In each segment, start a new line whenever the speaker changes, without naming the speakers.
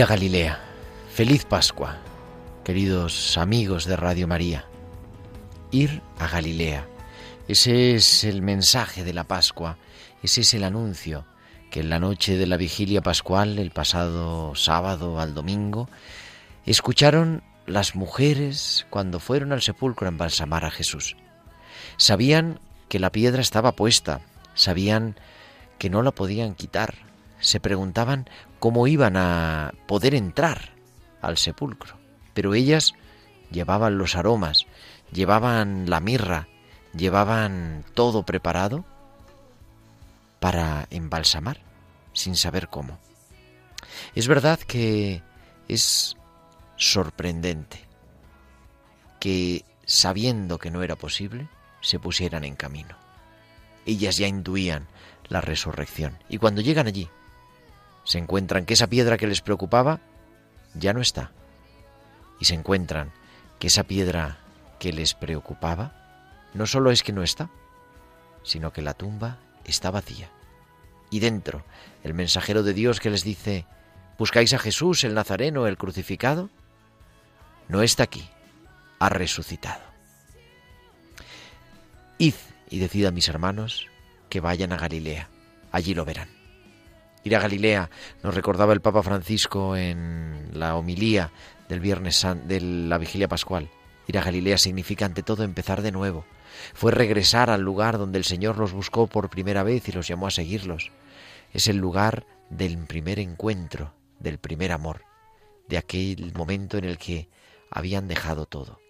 Ir a Galilea. Feliz Pascua, queridos amigos de Radio María. Ir a Galilea. Ese es el mensaje de la Pascua, ese es el anuncio que en la noche de la vigilia pascual, el pasado sábado al domingo, escucharon las mujeres cuando fueron al sepulcro a embalsamar a Jesús. Sabían que la piedra estaba puesta, sabían que no la podían quitar, se preguntaban cómo iban a poder entrar al sepulcro. Pero ellas llevaban los aromas, llevaban la mirra, llevaban todo preparado para embalsamar, sin saber cómo. Es verdad que es sorprendente que, sabiendo que no era posible, se pusieran en camino. Ellas ya intuían la resurrección. Y cuando llegan allí, se encuentran que esa piedra que les preocupaba ya no está. Y se encuentran que esa piedra que les preocupaba no solo es que no está, sino que la tumba está vacía. Y dentro, el mensajero de Dios que les dice, ¿buscáis a Jesús, el Nazareno, el crucificado? No está aquí, ha resucitado. Id y decid a mis hermanos que vayan a Galilea, allí lo verán. Ir a Galilea, nos recordaba el Papa Francisco en la homilía del viernes de la vigilia pascual. Ir a Galilea significa ante todo empezar de nuevo. Fue regresar al lugar donde el Señor los buscó por primera vez y los llamó a seguirlos. Es el lugar del primer encuentro, del primer amor, de aquel momento en el que habían dejado todo.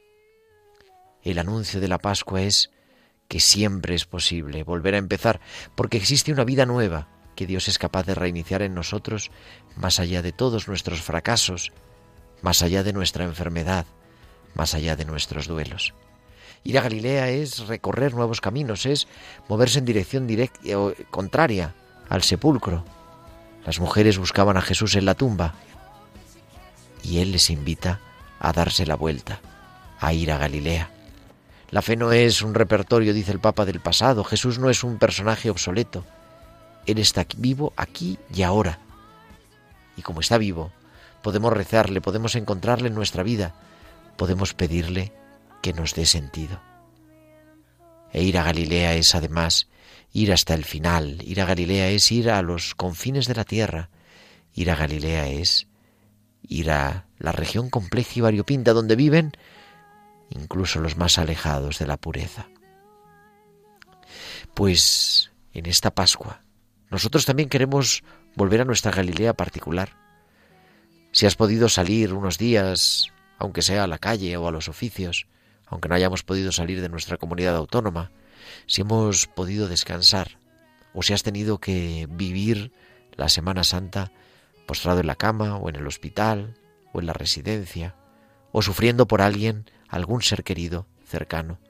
El anuncio de la Pascua es que siempre es posible volver a empezar, porque existe una vida nueva que Dios es capaz de reiniciar en nosotros más allá de todos nuestros fracasos, más allá de nuestra enfermedad, más allá de nuestros duelos. Ir a Galilea es recorrer nuevos caminos, es moverse en dirección directa o contraria al sepulcro. Las mujeres buscaban a Jesús en la tumba y Él les invita a darse la vuelta, a ir a Galilea. La fe no es un repertorio, dice el Papa, del pasado. Jesús no es un personaje obsoleto. Él está vivo aquí y ahora. Y como está vivo, podemos rezarle, podemos encontrarle en nuestra vida, podemos pedirle que nos dé sentido. E ir a Galilea es además ir hasta el final. Ir a Galilea es ir a los confines de la tierra. Ir a Galilea es ir a la región compleja y variopinta donde viven incluso los más alejados de la pureza. Pues en esta Pascua nosotros también queremos volver a nuestra Galilea particular. Si has podido salir unos días, aunque sea a la calle o a los oficios, aunque no hayamos podido salir de nuestra comunidad autónoma, si hemos podido descansar, o si has tenido que vivir la Semana Santa postrado en la cama o en el hospital o en la residencia, o sufriendo por alguien, algún ser querido cercano.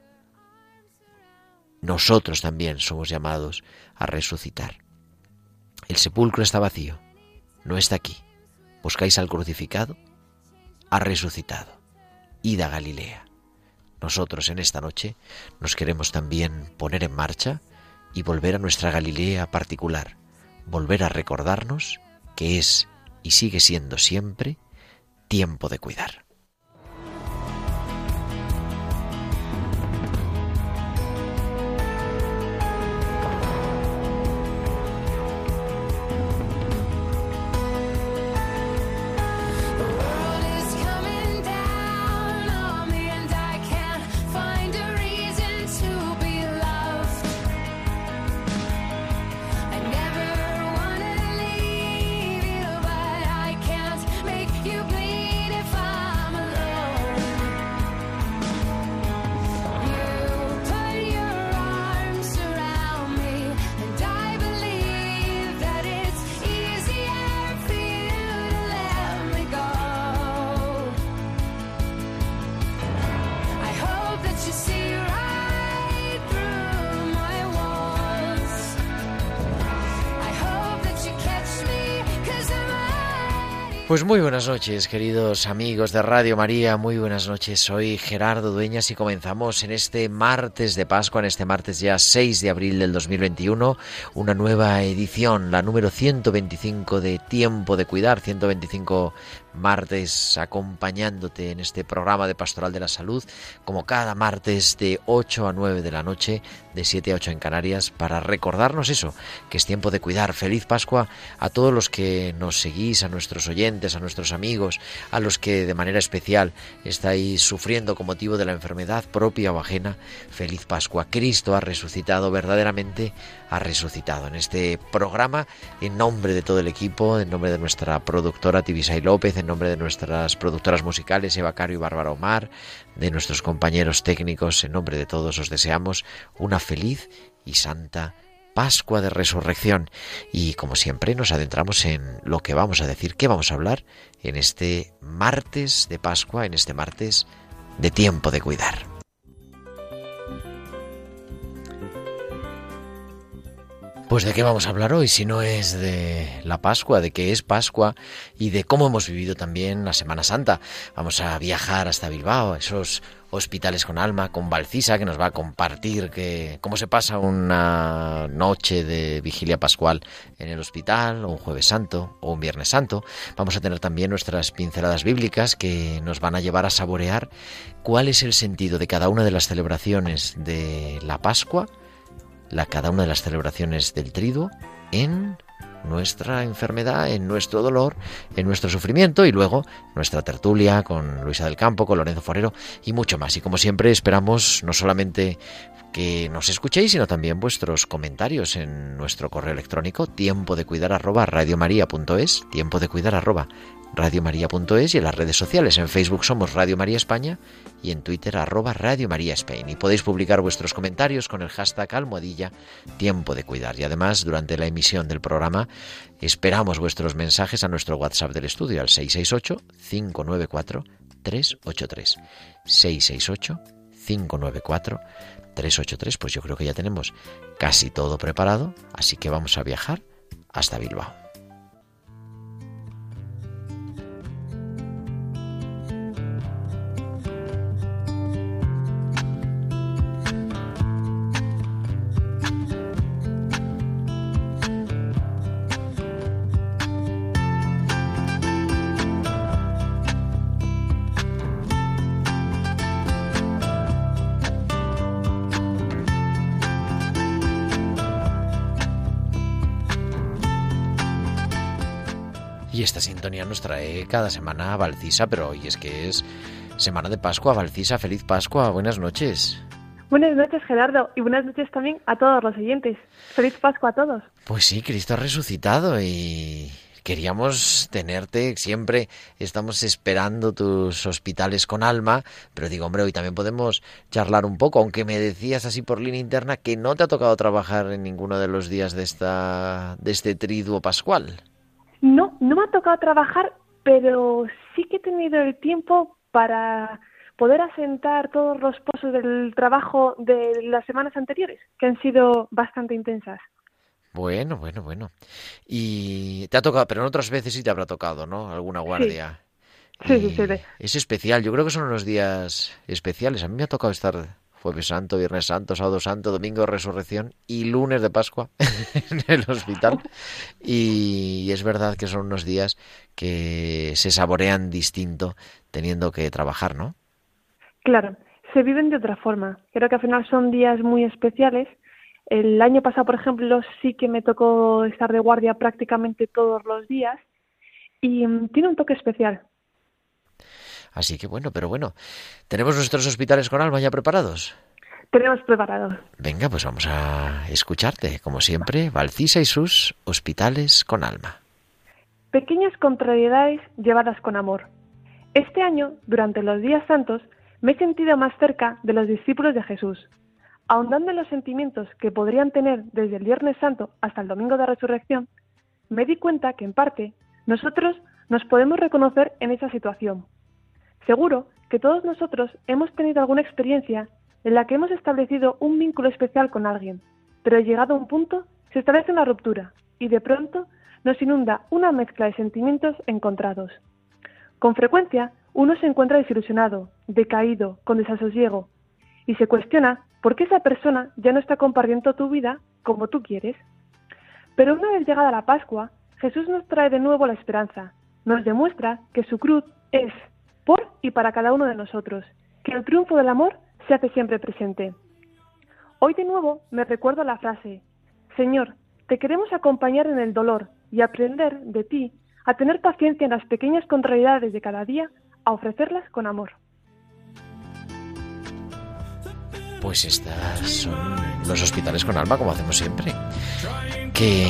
Nosotros también somos llamados a resucitar. El sepulcro está vacío, no está aquí. ¿Buscáis al crucificado? Ha resucitado. Id a Galilea. Nosotros en esta noche nos queremos también poner en marcha y volver a nuestra Galilea particular, volver a recordarnos que es y sigue siendo siempre tiempo de cuidar. Pues muy buenas noches, queridos amigos de Radio María, muy buenas noches. Soy Gerardo Dueñas y comenzamos en este martes de Pascua, en este martes ya 6 de abril del 2021, una nueva edición, la número 125 de Tiempo de Cuidar, 125 martes acompañándote en este programa de Pastoral de la Salud, como cada martes de 8 a 9 de la noche, de 7 a 8 en Canarias, para recordarnos eso, que es tiempo de cuidar. Feliz Pascua a todos los que nos seguís, a nuestros oyentes, a nuestros amigos, a los que de manera especial estáis sufriendo con motivo de la enfermedad propia o ajena. Feliz Pascua. Cristo ha resucitado verdaderamente ha resucitado. En este programa, en nombre de todo el equipo, en nombre de nuestra productora Tibisay López, en nombre de nuestras productoras musicales Eva Caro y Bárbara Omar, de nuestros compañeros técnicos, en nombre de todos os deseamos una feliz y santa Pascua de Resurrección. Y como siempre nos adentramos en lo que vamos a decir, qué vamos a hablar en este martes de Pascua, en este martes de tiempo de cuidar. Pues de qué vamos a hablar hoy, si no es de la Pascua, de qué es Pascua y de cómo hemos vivido también la Semana Santa. Vamos a viajar hasta Bilbao, esos hospitales con alma, con Valcisa, que nos va a compartir que, cómo se pasa una noche de vigilia pascual en el hospital, o un jueves santo, o un viernes santo. Vamos a tener también nuestras pinceladas bíblicas que nos van a llevar a saborear cuál es el sentido de cada una de las celebraciones de la Pascua la, cada una de las celebraciones del triduo en nuestra enfermedad, en nuestro dolor, en nuestro sufrimiento y luego nuestra tertulia con Luisa del Campo, con Lorenzo Forero y mucho más. Y como siempre esperamos no solamente que nos escuchéis, sino también vuestros comentarios en nuestro correo electrónico tiempo de cuidar arroba radiomaria.es, tiempo de cuidar arroba radiomaria.es y en las redes sociales. En Facebook somos Radio María España y en Twitter arroba Radio María Spain. Y podéis publicar vuestros comentarios con el hashtag almohadilla tiempo de cuidar. Y además, durante la emisión del programa, esperamos vuestros mensajes a nuestro WhatsApp del estudio al 668-594-383. 668-594-383. Pues yo creo que ya tenemos casi todo preparado, así que vamos a viajar hasta Bilbao. Esta sintonía nos trae cada semana a Valcisa, pero hoy es que es Semana de Pascua. Valcisa, feliz Pascua, buenas noches.
Buenas noches, Gerardo, y buenas noches también a todos los oyentes. Feliz Pascua a todos.
Pues sí, Cristo ha resucitado y queríamos tenerte, siempre estamos esperando tus hospitales con alma, pero digo, hombre, hoy también podemos charlar un poco, aunque me decías así por línea interna que no te ha tocado trabajar en ninguno de los días de esta de este triduo pascual.
No, no me ha tocado trabajar, pero sí que he tenido el tiempo para poder asentar todos los pozos del trabajo de las semanas anteriores, que han sido bastante intensas.
Bueno, bueno, bueno. Y te ha tocado, pero en otras veces sí te habrá tocado, ¿no? Alguna guardia.
Sí, sí, sí.
Es especial, yo creo que son unos días especiales. A mí me ha tocado estar Jueves Santo, Viernes Santo, Sábado Santo, Domingo de Resurrección y lunes de Pascua en el hospital. Y es verdad que son unos días que se saborean distinto teniendo que trabajar, ¿no?
Claro, se viven de otra forma. Creo que al final son días muy especiales. El año pasado, por ejemplo, sí que me tocó estar de guardia prácticamente todos los días y mm, tiene un toque especial.
Así que bueno, pero bueno, ¿tenemos nuestros hospitales con alma ya preparados?
Tenemos preparados.
Venga, pues vamos a escucharte, como siempre, Valcisa y sus hospitales con alma.
Pequeñas contrariedades llevadas con amor. Este año, durante los días santos, me he sentido más cerca de los discípulos de Jesús. Ahondando en los sentimientos que podrían tener desde el Viernes Santo hasta el Domingo de Resurrección, me di cuenta que en parte nosotros nos podemos reconocer en esa situación. Seguro que todos nosotros hemos tenido alguna experiencia en la que hemos establecido un vínculo especial con alguien, pero llegado un punto se establece una ruptura y de pronto nos inunda una mezcla de sentimientos encontrados. Con frecuencia uno se encuentra desilusionado, decaído, con desasosiego, y se cuestiona por qué esa persona ya no está compartiendo tu vida como tú quieres. Pero una vez llegada la Pascua, Jesús nos trae de nuevo la esperanza, nos demuestra que su cruz es por y para cada uno de nosotros, que el triunfo del amor se hace siempre presente. Hoy de nuevo me recuerdo la frase, Señor, te queremos acompañar en el dolor y aprender de ti a tener paciencia en las pequeñas contrariedades de cada día, a ofrecerlas con amor.
Pues estas son los hospitales con alma, como hacemos siempre. Que,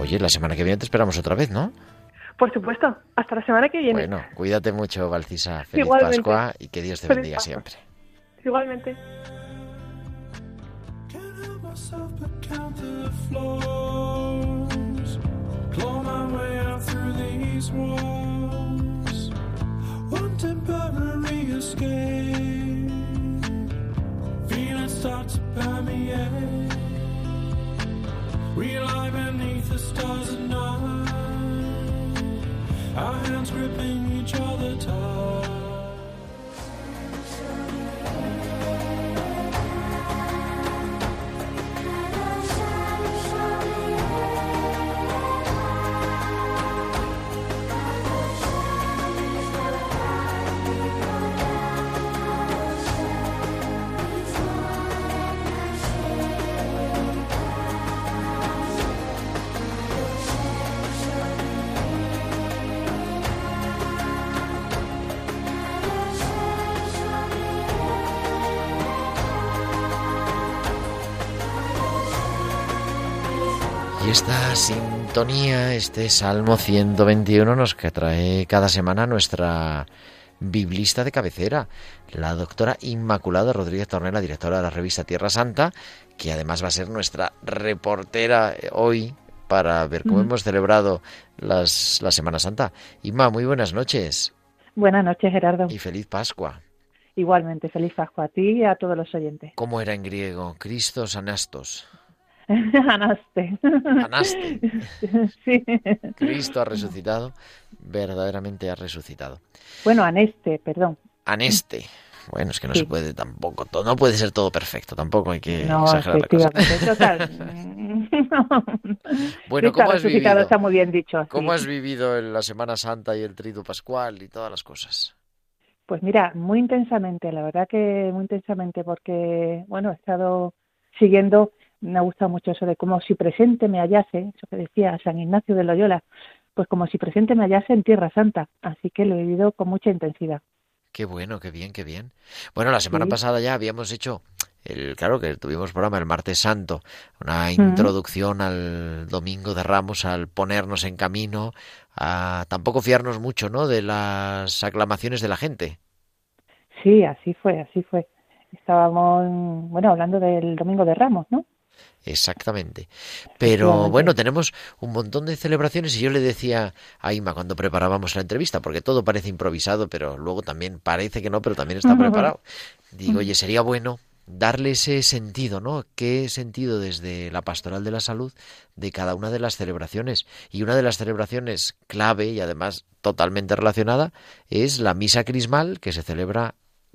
oye, la semana que viene te esperamos otra vez, ¿no?
Por supuesto, hasta la semana que viene.
Bueno, cuídate mucho, Valcisa. Feliz
Igualmente.
Pascua y que Dios te
Feliz
bendiga
Pascua.
siempre.
Igualmente.
Help myself but count gripping each other tight.
Esta sintonía, este Salmo 121 nos que trae cada semana nuestra biblista de cabecera, la doctora Inmaculada Rodríguez Tornera, directora de la revista Tierra Santa, que además va a ser nuestra reportera eh, hoy para ver cómo hemos celebrado las, la Semana Santa. Inma, muy buenas noches
Buenas noches, Gerardo.
y feliz Pascua.
Igualmente, feliz Pascua a ti y a todos los oyentes.
¿Cómo era en griego? Cristos anastos.
Anaste.
Anaste.
sí.
Cristo ha resucitado, verdaderamente ha resucitado.
Bueno, Aneste, perdón.
Aneste. Bueno, es que no
Sí.
se puede tampoco, todo, no puede ser todo perfecto, tampoco hay que
no,
exagerar la cosa.
Total.
Bueno, ¿cómo
ha
has vivido?
está muy bien dicho.
¿Cómo has vivido en la Semana Santa y el Triduo Pascual y todas las cosas?
Pues mira, muy intensamente, la verdad que muy intensamente, porque, bueno, he estado siguiendo, me ha gustado mucho eso de como si presente me hallase, eso que decía San Ignacio de Loyola, pues como si presente me hallase en Tierra Santa, así que lo he vivido con mucha intensidad.
Qué bueno, qué bien, qué bien. Bueno, la semana
Sí.
pasada ya habíamos hecho el, claro que tuvimos programa el martes santo, una introducción al domingo de Ramos, al ponernos en camino, a tampoco fiarnos mucho, ¿no? De las aclamaciones de la gente.
Sí, así fue, así fue. Estábamos, bueno, hablando del Domingo de Ramos, ¿no?
Exactamente. Pero bueno, tenemos un montón de celebraciones y yo le decía a Ima cuando preparábamos la entrevista, porque todo parece improvisado, pero luego también parece que no, pero también está preparado. Digo, oye, sería bueno darle ese sentido, ¿no? ¿Qué sentido desde la pastoral de la salud de cada una de las celebraciones? Y una de las celebraciones clave y además totalmente relacionada es la misa crismal que se celebra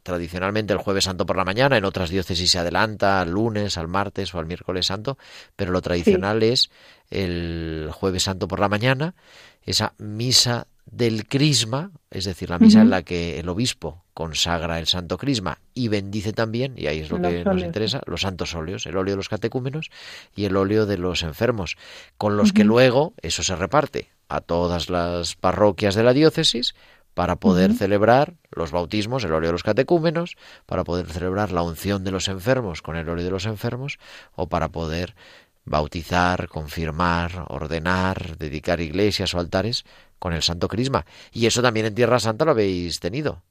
tradicionalmente el jueves santo por la mañana, en otras diócesis se adelanta al lunes, al martes o al miércoles santo, pero lo tradicional es el jueves santo por la mañana, esa misa del crisma, es decir, la misa en la que el obispo consagra el santo crisma y bendice también, y ahí es lo
Los
que nos interesa, los santos óleos, el óleo de los catecúmenos y el óleo de los enfermos, con los que luego eso se reparte a todas las parroquias de la diócesis para poder celebrar los bautismos, el óleo de los catecúmenos, para poder celebrar la unción de los enfermos con el óleo de los enfermos, o para poder bautizar, confirmar, ordenar, dedicar iglesias o altares con el Santo Crisma. Y eso también en Tierra Santa lo habéis tenido.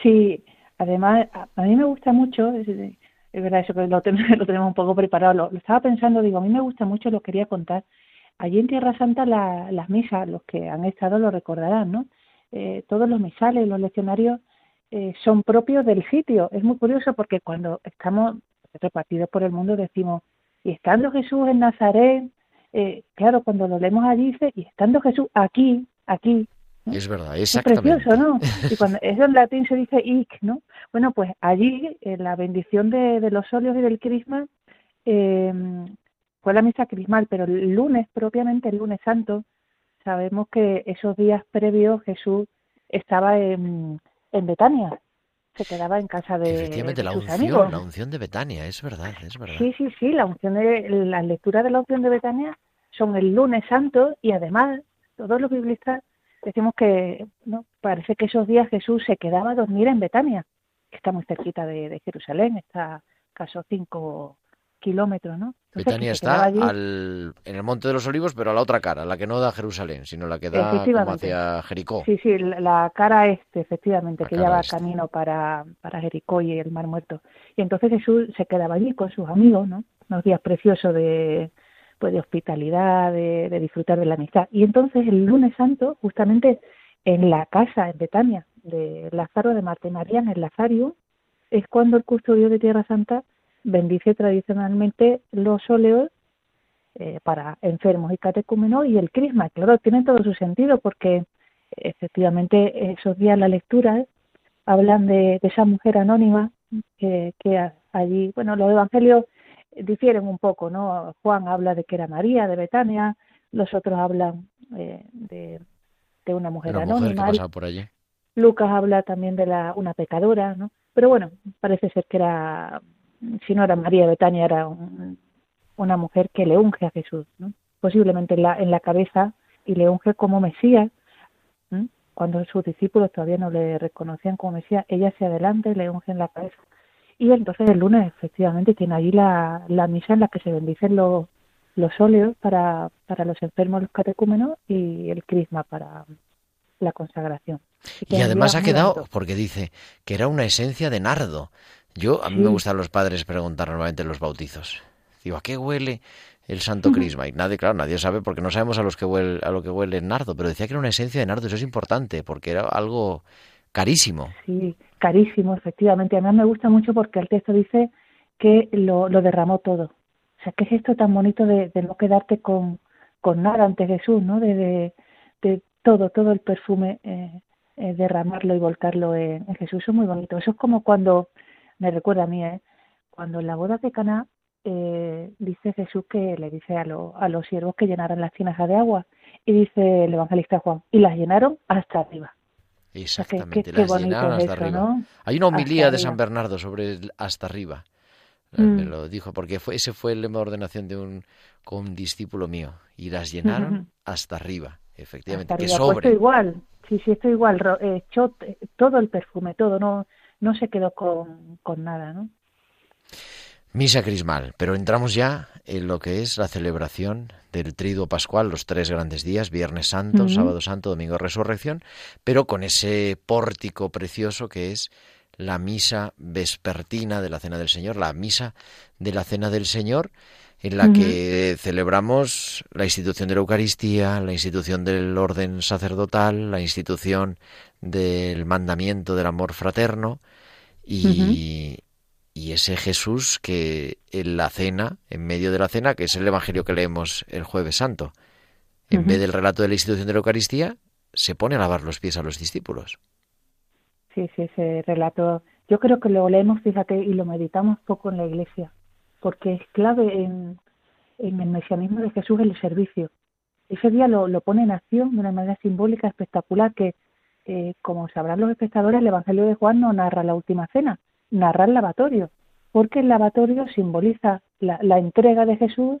Sí, además, a, mí me gusta mucho, es, es verdad eso que lo, ten- lo tenemos un poco preparado, lo, lo estaba pensando, digo, a mí me gusta mucho, lo quería contar. Allí en Tierra Santa la- las misas, los que han estado lo recordarán, ¿no? Eh, todos los misales, los leccionarios eh, son propios del sitio. Es muy curioso porque cuando estamos repartidos por el mundo decimos, y estando Jesús en Nazaret, eh, claro, cuando lo leemos allí dice, y estando Jesús aquí, aquí, ¿no?
Es verdad,
Es precioso, ¿no? Y cuando eso en latín se dice ic, ¿no? Bueno, pues allí en la bendición de, de los óleos y del crisma eh, fue la misa crismal, pero el lunes, propiamente el lunes santo, sabemos que esos días previos Jesús estaba en, en Betania, se quedaba en casa de,
Efectivamente,
de
la
sus
unción,
amigos.
la unción de Betania, es verdad, es verdad.
Sí, sí, sí, la unción de, las lecturas de la unción de Betania son el lunes santo y además todos los biblistas decimos que no parece que esos días Jesús se quedaba a dormir en Betania, que está muy cerquita de, de Jerusalén, está caso cinco kilómetros, ¿no? Entonces,
Betania está
allí.
al, en el Monte de los Olivos, pero a la otra cara, la que no da a Jerusalén, sino la que da como hacia Jericó.
Sí, sí, la, la cara este, efectivamente,
La
que ya va
este.
camino para, para Jericó y el Mar Muerto. Y entonces Jesús se quedaba allí con sus amigos, ¿no? Unos días preciosos de, pues de hospitalidad, de, de disfrutar de la amistad. Y entonces el lunes santo, justamente en la casa, en Betania, de Lázaro de Marta y María, en el Lazario, es cuando el custodio de Tierra Santa bendice tradicionalmente los óleos eh, para enfermos y catecúmenos y el crisma. Claro, tiene todo su sentido porque efectivamente esos días la lectura hablan de, de esa mujer anónima que, allí, bueno, los evangelios difieren un poco, ¿no? Juan habla de que era María de Betania, los otros hablan eh, de, de una mujer
Una mujer que
anónima,
pasaba por allí.
Lucas habla también de la una pecadora, ¿no? Pero bueno, parece ser que era, si no era María de Betania, era un- una mujer que le unge a Jesús, ¿no? Posiblemente en la, en la cabeza y le unge como Mesías, cuando sus discípulos todavía no le reconocían como Mesías, ella se adelanta y le unge en la cabeza. Y entonces el lunes efectivamente tiene allí la, la misa en la que se bendicen los, los óleos para, para los enfermos, los catecúmenos y el crisma para la consagración.
Y además ha quedado,
bonito.
porque dice que era una esencia de nardo. Yo, a mí me gustan los padres preguntar normalmente en los bautizos. Digo, ¿a qué huele el Santo Crisma? Y nadie, claro, nadie sabe porque no sabemos a, los que huele, a lo que huele el nardo, pero decía que era una esencia de nardo, eso es importante, porque era algo carísimo.
Sí, carísimo, efectivamente. Además me gusta mucho porque el texto dice que lo, lo derramó todo. O sea, ¿qué es esto tan bonito de, de no quedarte con, con nada ante Jesús, ¿no? De, de, de todo, todo el perfume, eh, eh, derramarlo y volcarlo en, en Jesús. Eso es muy bonito. Eso es como cuando, me recuerda a mí, ¿eh? cuando en la boda de Caná eh, dice Jesús que le dice a, lo- a los siervos que llenaran las tinajas de agua. Y dice el evangelista Juan, y las llenaron hasta arriba. O sea, que-
Exactamente,
que- qué
las llenaron hasta
eso,
arriba.
¿no?
Hay una homilía
Hasta
de San. Bernardo sobre el hasta arriba. Eh, Me
Mm.
lo dijo, porque fue, ese fue el lema de ordenación de un condiscípulo mío. Y las llenaron hasta arriba, efectivamente.
Hasta
que
arriba. Pues
sobre.
esto igual, sí, sí, esto igual, eh, echó t- todo el perfume, todo, no, no se quedó con, con nada, ¿no?
Misa crismal, pero entramos ya en lo que es la celebración del triduo pascual, los tres grandes días, Viernes Santo. Sábado Santo, Domingo de Resurrección, pero con ese pórtico precioso que es la misa vespertina de la Cena del Señor, la misa de la Cena del Señor, en la que celebramos la institución de la Eucaristía, la institución del orden sacerdotal, la institución del mandamiento del amor fraterno y, y ese Jesús que en la cena, en medio de la cena, que es el Evangelio que leemos el jueves santo, en vez del relato de la institución de la Eucaristía, se pone a lavar los pies a los discípulos.
Sí, sí, ese relato yo creo que lo leemos, fíjate, y lo meditamos poco en la iglesia, porque es clave en, en el mesianismo de Jesús el servicio. Ese día lo, lo pone en acción de una manera simbólica espectacular que, eh, como sabrán los espectadores, el Evangelio de Juan no narra la última cena, narra el lavatorio, porque el lavatorio simboliza la, la entrega de Jesús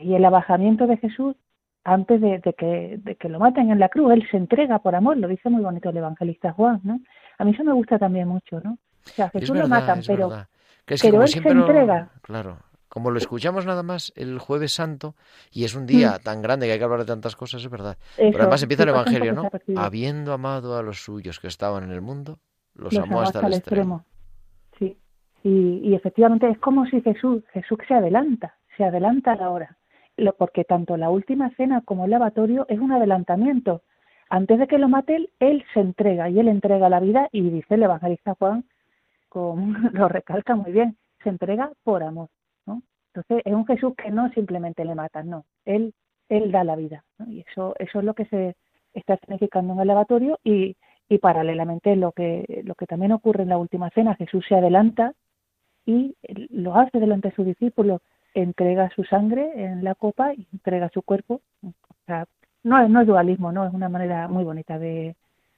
y el abajamiento de Jesús antes de, de, que, de que lo maten en la cruz. Él se entrega por amor, lo dice muy bonito el evangelista Juan, ¿no? A mí eso me gusta también mucho, ¿no? O sea, Jesús
verdad,
lo matan, pero,
verdad. que es que
pero
como
él se
lo-
entrega.
Claro. Como lo escuchamos nada más el jueves santo, y es un día tan grande que hay que hablar de tantas cosas, es verdad.
Mm. Eso,
Pero además empieza el Evangelio, ¿no? Habiendo amado a los suyos que estaban en el mundo, los,
los
amó hasta el extremo.
Sí. Y, y efectivamente es como si Jesús, Jesús se adelanta, se adelanta a la hora. Lo, porque tanto la última cena como el lavatorio es un adelantamiento. Antes de que lo mate él, él se entrega y él entrega la vida y dice el evangelista Juan, con, lo recalca muy bien, se entrega por amor. Entonces es un Jesús que no simplemente le matan, no, él, él da la vida. ¿no? Y eso, eso es lo que se está significando en el lavatorio y, y paralelamente lo que, lo que también ocurre en la última cena, Jesús se adelanta y lo hace delante de sus discípulos, entrega su sangre en la copa y entrega su cuerpo. O sea, no, es- no es dualismo, no es una manera muy bonita de,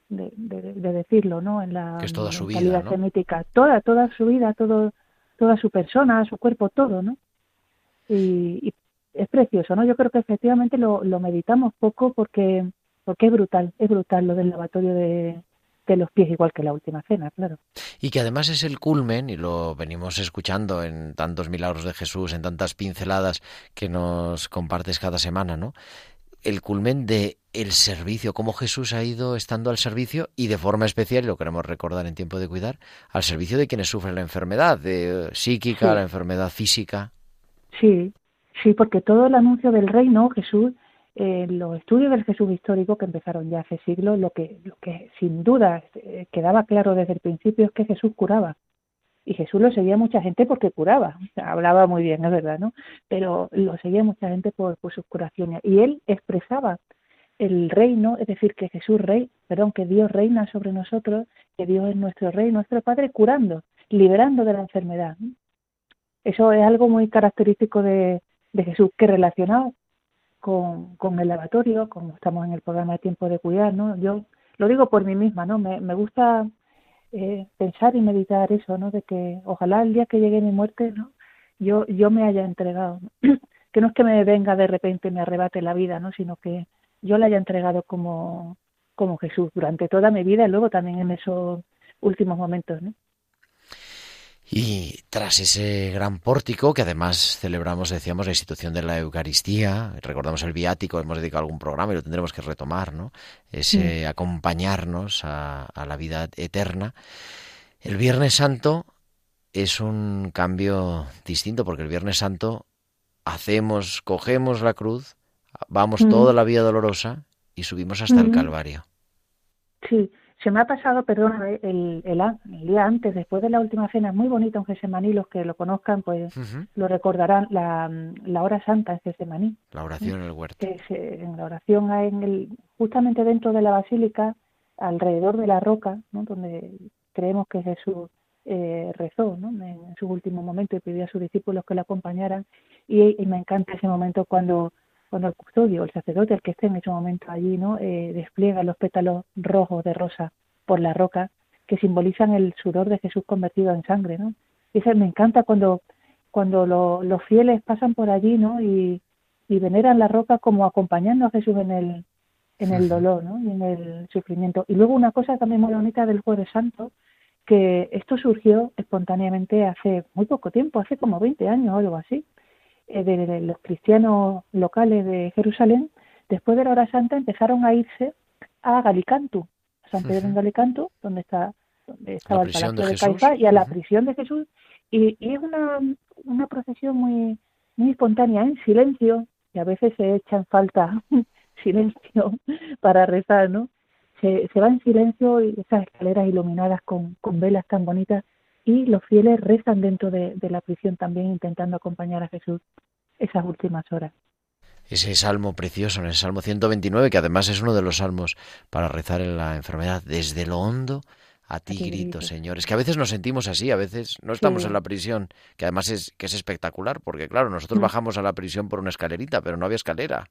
de, de- de decirlo, ¿no? En la
Que es toda su vida,
semítica, toda, toda su vida, todo, toda su persona, su cuerpo, todo, ¿no? Y, y es precioso, ¿no? Yo creo que efectivamente lo, lo meditamos poco porque porque es brutal, es brutal lo del lavatorio de, de los pies, igual que la última cena, claro.
Y que además es el culmen, y lo venimos escuchando en tantos milagros de Jesús, en tantas pinceladas que nos compartes cada semana, ¿no? El culmen de el servicio, cómo Jesús ha ido estando al servicio y de forma especial, y lo queremos recordar en tiempo de cuidar, al servicio de quienes sufren la enfermedad de, psíquica,
Sí.
la enfermedad física.
Sí, sí, porque todo el anuncio del reino, Jesús, eh, los estudios del Jesús histórico que empezaron ya hace siglos, lo que, lo que sin duda eh, quedaba claro desde el principio es que Jesús curaba. Y Jesús lo seguía mucha gente porque curaba. Hablaba muy bien, es verdad, ¿no? Pero lo seguía mucha gente por, por sus curaciones. Y él expresaba el reino, es decir, que Jesús rey, perdón, que Dios reina sobre nosotros, que Dios es nuestro rey, nuestro Padre, curando, liberando de la enfermedad. Eso es algo muy característico de, Jesús, que relacionado con, con el lavatorio, como estamos en el programa de tiempo de cuidar, ¿no? Yo lo digo por mí misma, ¿no? Me, gusta eh, pensar y meditar eso, ¿no? De que ojalá el día que llegue mi muerte, ¿no? Yo, yo me haya entregado, que no es que me venga de repente, me arrebate la vida, ¿no? Sino que yo la haya entregado como, como Jesús durante toda mi vida y luego también en esos últimos momentos, ¿no?
Y tras ese gran pórtico, que además celebramos, decíamos, la institución de la Eucaristía, recordamos el viático, hemos dedicado algún programa y lo tendremos que retomar, ¿no? Ese acompañarnos a, a la vida eterna. El Viernes Santo es un cambio distinto, porque el Viernes Santo hacemos, cogemos la cruz, vamos
Mm.
toda la vía dolorosa y subimos hasta el
Ujú.
Calvario.
Sí, se me ha pasado, perdón, el, el, día antes, después de la última cena, es muy bonito en Gesemaní, los que lo conozcan, pues lo recordarán, la, la hora santa en Gesemaní,
La oración en el huerto.
que se- en la oración en el, justamente dentro de la basílica, alrededor de la roca, ¿no? donde creemos que Jesús eh, rezó ¿no? en sus últimos momentos y pidió a sus discípulos que lo acompañaran, y, y me encanta ese momento cuando cuando el custodio, el sacerdote, el que esté en ese momento allí, ¿no? Eh, despliega los pétalos rojos de rosa por la roca que simbolizan el sudor de Jesús convertido en sangre, ¿no? Y me encanta cuando cuando lo- los fieles pasan por allí, ¿no? Y, y veneran la roca como acompañando a Jesús en el en el dolor, ¿no? Y en el sufrimiento. Y luego una cosa también muy bonita del Jueves Santo, que esto surgió espontáneamente hace muy poco tiempo, hace como 20 años o algo así de, de los cristianos locales de Jerusalén, después de la hora santa empezaron a irse a Galicantu, a San Pedro en. Galicantu, donde está donde estaba el palacio
de
de. Caifás y a la prisión de Jesús y, y es una, una procesión muy muy espontánea en silencio y a veces se echa en falta silencio para rezar, ¿no? Se, se va en silencio y esas escaleras iluminadas con, con velas tan bonitas y los fieles rezan dentro de, de la prisión también intentando acompañar a Jesús esas últimas horas.
ese salmo precioso, en el Salmo 129, que además es uno de los salmos para rezar en la enfermedad, desde lo hondo A ti grito,
grito.
Señor. Es que a veces nos sentimos así, a veces no estamos
Sí.
en la prisión, que además es que es espectacular, porque claro, nosotros
Mm.
bajamos a la prisión por una escalerita, pero no había escalera.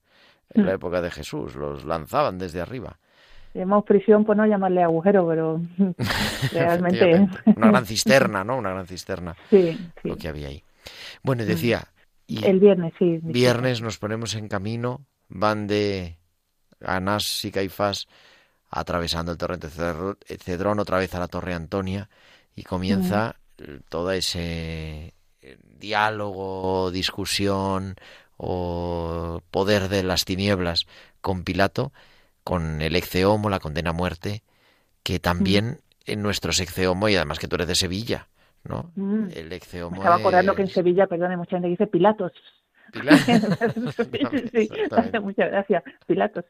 En la
Mm.
época de Jesús, los lanzaban desde arriba.
Llamamos prisión por no llamarle agujero, pero realmente.
Una gran cisterna, ¿no? Una gran cisterna,
sí, sí.
lo que había ahí. Bueno, decía, y
El viernes, sí.
viernes nos ponemos en camino, van de Anás y Caifás atravesando el torrente Cedrón otra vez a la Torre Antonia y comienza todo ese eh, diálogo, discusión o poder de las tinieblas con Pilato, con el exeomo, la condena a muerte, que también en nuestro exeomo, y además que tú eres de Sevilla, ¿no?
Mm.
El
Me
exeomo
estaba acordando que en Sevilla, perdón, mucha gente dice Pilatos.
Pilar.
sí, sí, sí.
Exactamente.
Muchas gracias. Pilatos.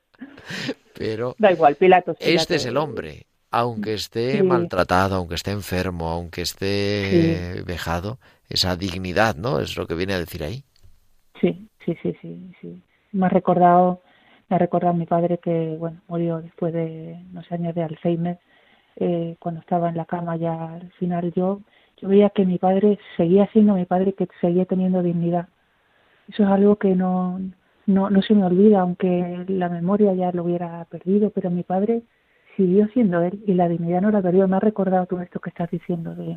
Pero
Da igual, Pilatos.
este
Pilatos.
es el hombre, aunque esté
Sí.
maltratado, aunque esté enfermo, aunque esté vejado, esa dignidad, ¿no? Es lo que viene a decir ahí.
Sí, sí, sí, sí, sí. Me ha recordado, me ha recordado mi padre que, bueno, murió después de unos años de Alzheimer, eh, cuando estaba en la cama ya al final yo, yo veía que mi padre seguía siendo mi padre que seguía teniendo dignidad. Eso es algo que no, no, no se me olvida, aunque la memoria ya lo hubiera perdido, pero mi padre siguió siendo él y la dignidad no la perdió. Me ha recordado todo esto que estás diciendo de,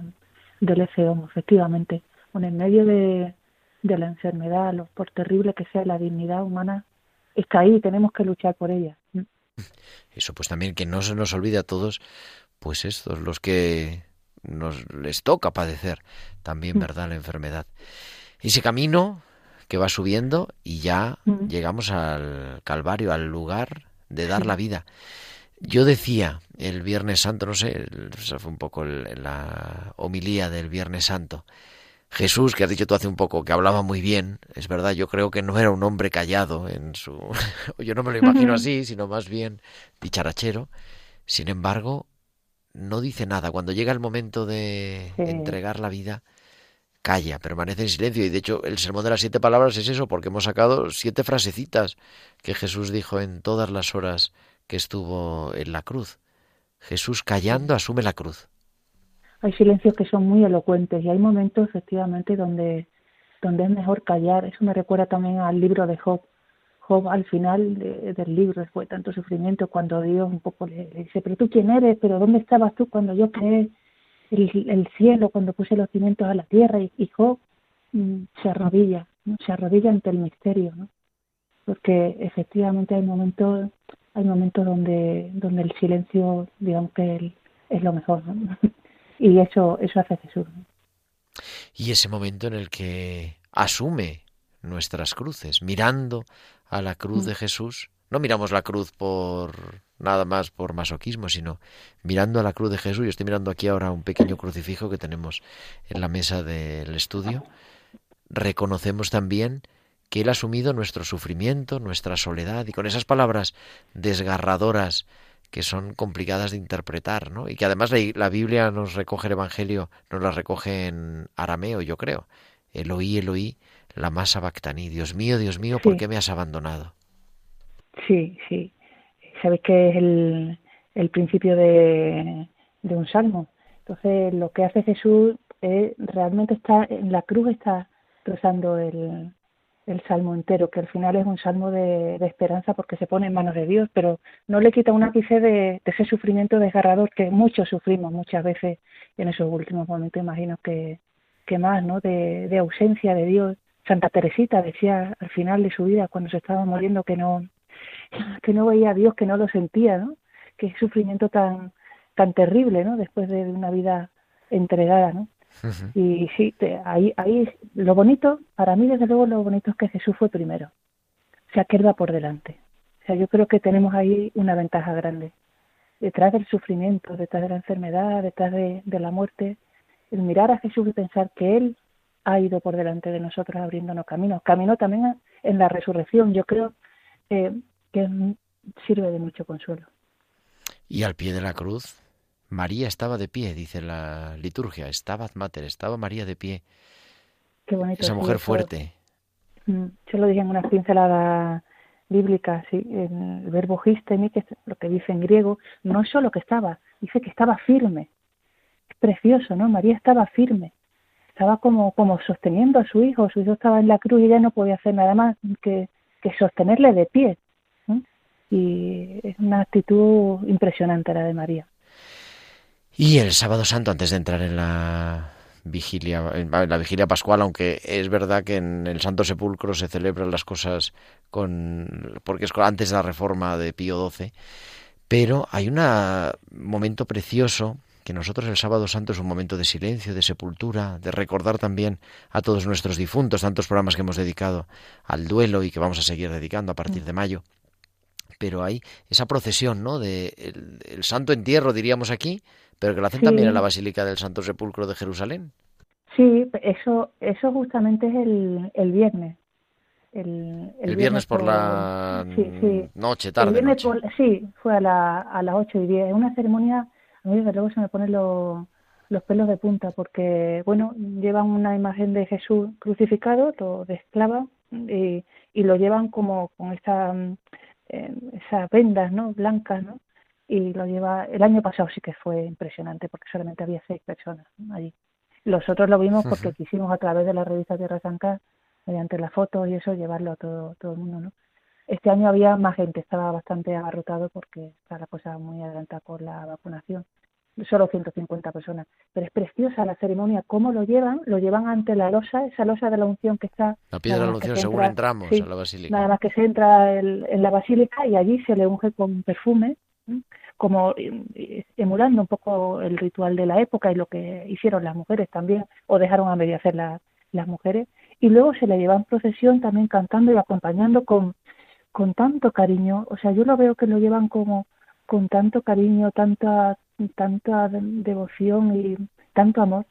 del FEOM, efectivamente. Bueno, en medio de, de la enfermedad, lo, por terrible que sea la dignidad humana, está ahí, tenemos que luchar por ella. Mm.
Eso pues también que no se nos olvide a todos, pues estos, los que nos les toca padecer también,
Mm.
¿verdad? La enfermedad. Ese camino que va subiendo y ya
Mm.
llegamos al Calvario, al lugar de dar la vida. Yo decía el Viernes Santo, no sé, esa fue un poco el- la homilía del Viernes Santo. Jesús, que has dicho tú hace un poco, que hablaba muy bien, es verdad, yo creo que no era un hombre callado en su... yo no me lo imagino así, sino más bien dicharachero. Sin embargo, no dice nada. Cuando llega el momento de
Sí.
entregar la vida, calla, permanece en silencio. Y de hecho, el sermón de las siete palabras es eso, porque hemos sacado siete frasecitas que Jesús dijo en todas las horas que estuvo en la cruz. Jesús callando asume la cruz.
Hay silencios que son muy elocuentes y hay momentos efectivamente donde, donde es mejor callar. Eso me recuerda también al libro de Job. Job al final de- del libro, después de tanto sufrimiento, cuando Dios un poco le, dice, pero tú quién eres, pero ¿dónde estabas tú cuando yo creé el, el cielo, cuando puse los cimientos a la tierra? Y, y Job mm, se arrodilla, ¿no? se arrodilla ante el misterio, porque efectivamente hay momentos hay momentos donde donde el silencio digamos que es lo mejor. y eso eso hace Jesús.
Y ese momento en el que asume nuestras cruces, mirando a la cruz de Jesús. No miramos la cruz por nada más por masoquismo, sino mirando a la cruz de Jesús. Yo estoy mirando aquí ahora un pequeño crucifijo que tenemos en la mesa del estudio. Reconocemos también que Él ha asumido nuestro sufrimiento, nuestra soledad, y con esas palabras desgarradoras que son complicadas de interpretar, ¿no? Y que además la, la Biblia nos recoge el Evangelio, nos la recoge en arameo, yo creo. Eloí, Eloí, la masa bactaní. Dios mío, Dios mío, ¿por
Sí.
qué me has abandonado?
sí sí sabéis que es el, el principio de, de un salmo entonces lo que hace Jesús es realmente está en la cruz está rezando el el salmo entero, que al final es un salmo de, de esperanza porque se pone en manos de Dios, pero no le quita un ápice de, ese sufrimiento desgarrador que muchos sufrimos muchas veces en esos últimos momentos, imagino que, que más, ¿no? De, de ausencia de Dios. Santa Teresita decía al final de su vida, cuando se estaba muriendo, que no, que no veía a Dios, que no lo sentía, ¿no? Qué sufrimiento tan, tan terrible, ¿no? Después de una vida entregada, ¿no? Y sí, te- ahí, ahí lo bonito, para mí desde luego lo bonito es que Jesús fue primero, o sea, que Él va por delante. O sea, yo creo que tenemos ahí una ventaja grande. Detrás del sufrimiento, detrás de la enfermedad, detrás de, de la muerte, el mirar a Jesús y pensar que Él ha ido por delante de nosotros abriéndonos caminos. Camino también a- en la resurrección, yo creo eh, que sirve de mucho consuelo.
Y al pie de la cruz, María estaba de pie, dice la liturgia. Estaba mater, estaba María de pie.
Qué bonito.
Esa mujer
eso.
fuerte.
Mm, Yo lo dije en unas pinceladas bíblicas, sí, en el verbo histemi, que es lo que dice en griego, no es solo que estaba, dice que estaba firme, precioso, ¿no? María estaba firme, estaba como, como sosteniendo a su hijo, su hijo estaba en la cruz y ella no podía hacer nada más que, que sostenerle de pie. ¿no? Y es una actitud impresionante la de María.
Y el sábado santo, antes de entrar en la vigilia, en la vigilia pascual, aunque es verdad que en el Santo Sepulcro se celebran las cosas con, porque es antes de la reforma de Pío XII, pero hay un momento precioso que nosotros el sábado santo es un momento de silencio, de sepultura, de recordar también a todos nuestros difuntos, tantos programas que hemos dedicado al duelo y que vamos a seguir dedicando a partir de mayo. Pero hay esa procesión, ¿no? De el, el santo entierro, diríamos aquí, pero que lo hacen
Sí.
también en la Basílica del Santo Sepulcro de Jerusalén.
Sí, eso, eso justamente es el, el viernes. El,
El, viernes por la
sí, sí.
noche,
El
tarde
viernes
noche.
por- sí, fue a, la, a las 8 y 10. Es una ceremonia, a mí desde luego se me ponen los, los pelos de punta porque, bueno, llevan una imagen de Jesús crucificado, lo desclavan y, y lo llevan como con esa, mm, eh, esas vendas, ¿no? Blancas, ¿no? Y lo lleva, el año pasado sí que fue impresionante porque solamente había seis personas allí. Los otros lo vimos porque quisimos a través de la revista Tierra Santa, mediante las fotos y eso, llevarlo a todo, todo el mundo, ¿no? Este año había más gente, estaba bastante abarrotado porque está la cosa muy adelantada con la vacunación. Solo 150 personas. Pero es preciosa la ceremonia, cómo lo llevan, lo llevan ante la losa, esa losa de la unción que está.
La piedra de la unción
se
según
entra-
entramos
sí,
a la Basílica.
Nada más que se entra el- en la basílica y allí se le unge con perfume. Como eh, emulando un poco el ritual de la época y lo que hicieron las mujeres también, o dejaron a medio hacer la- las mujeres. Y luego se le lleva en procesión también cantando y acompañando con, con tanto cariño. O sea, yo lo veo que lo llevan como con tanto cariño, tanta, tanta de- devoción y tanto amor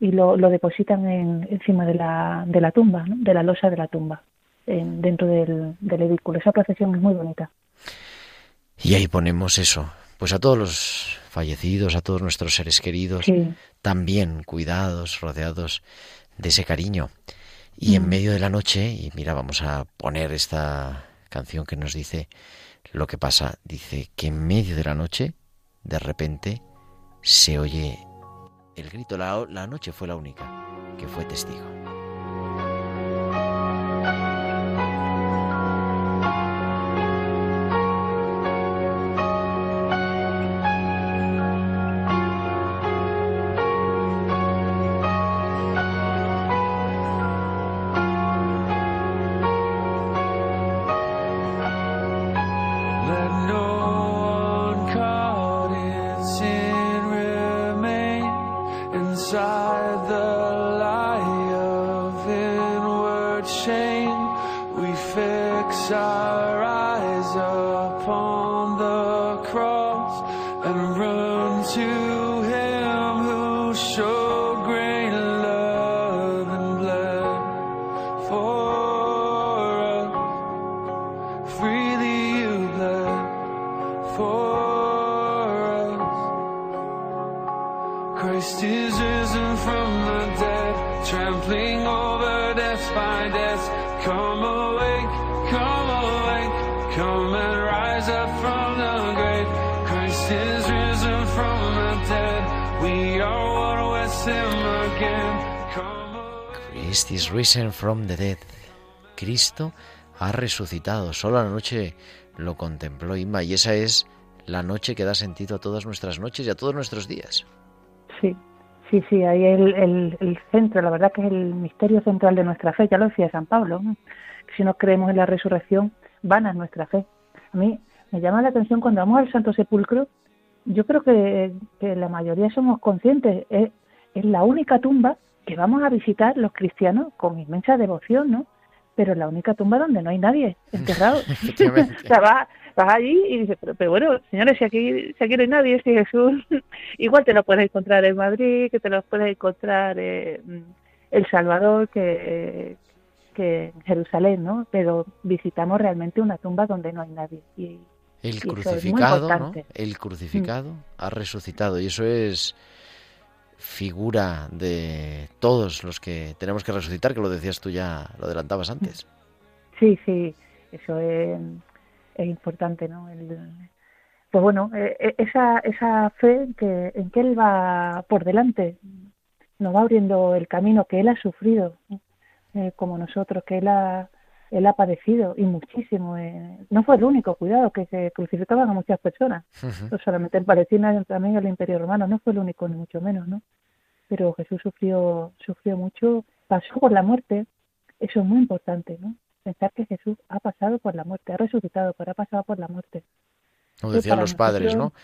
y lo, lo depositan en, encima de la, de la tumba, de la losa de la tumba, en- dentro del, del edículo. Esa procesión es muy bonita.
Y ahí ponemos eso, pues a todos los fallecidos, a todos nuestros seres queridos,
Sí,
también cuidados, rodeados de ese cariño. Y en
Mm.
medio de la noche, y mira, vamos a poner esta canción que nos dice lo que pasa, dice que en medio de la noche, de repente, se oye el grito. La, la noche fue la única que fue testigo.
For us. Christ is risen from the dead, trampling over death by death. Come awake, come awake, come and rise up from the grave. Christ is risen from the dead. We are one with Him again. Come awake.
Christ is risen from the dead. Cristo ha resucitado. Solo anoche lo contempló Inma y esa es la noche que da sentido a todas nuestras noches y a todos nuestros días.
sí, sí, sí, ahí el, el, el centro, la verdad que es el misterio central de nuestra fe, ya lo decía San Pablo, si no creemos en la resurrección, vana es nuestra fe. A mí me llama la atención cuando vamos al Santo Sepulcro, yo creo que, que la mayoría somos conscientes, es, es la única tumba que vamos a visitar los cristianos con inmensa devoción, ¿no? Pero la única tumba donde no hay nadie enterrado. O sea, vas, vas allí y dices, pero, pero bueno, señores, si aquí, si aquí no hay nadie, si Jesús, igual te lo puedes encontrar en Madrid, que te lo puedes encontrar en El Salvador, que, que en Jerusalén, ¿no? Pero visitamos realmente una tumba donde no hay nadie. Y,
El
es
crucificado, ¿no?
importante. Mm.
El crucificado ha resucitado y eso es figura de todos los que tenemos que resucitar, que lo decías tú ya, lo adelantabas antes.
Sí, sí, eso es, importante, ¿no? El- pues bueno, eh, eh, esa, esa fe en que, en que Él va por delante, nos va abriendo el camino que Él ha sufrido, eh, como nosotros, que Él ha, él ha padecido y muchísimo. eh. No fue el único, cuidado, que se crucificaban a muchas personas. No solamente en Palestina, también en el Imperio Romano. No fue el único, ni mucho menos, ¿no? Pero Jesús sufrió, sufrió mucho, pasó por la muerte. Eso es muy importante, ¿no? Pensar que Jesús ha pasado por la muerte, ha resucitado, pero ha pasado por la muerte.
Como decían los padres, ¿no?
nosotros-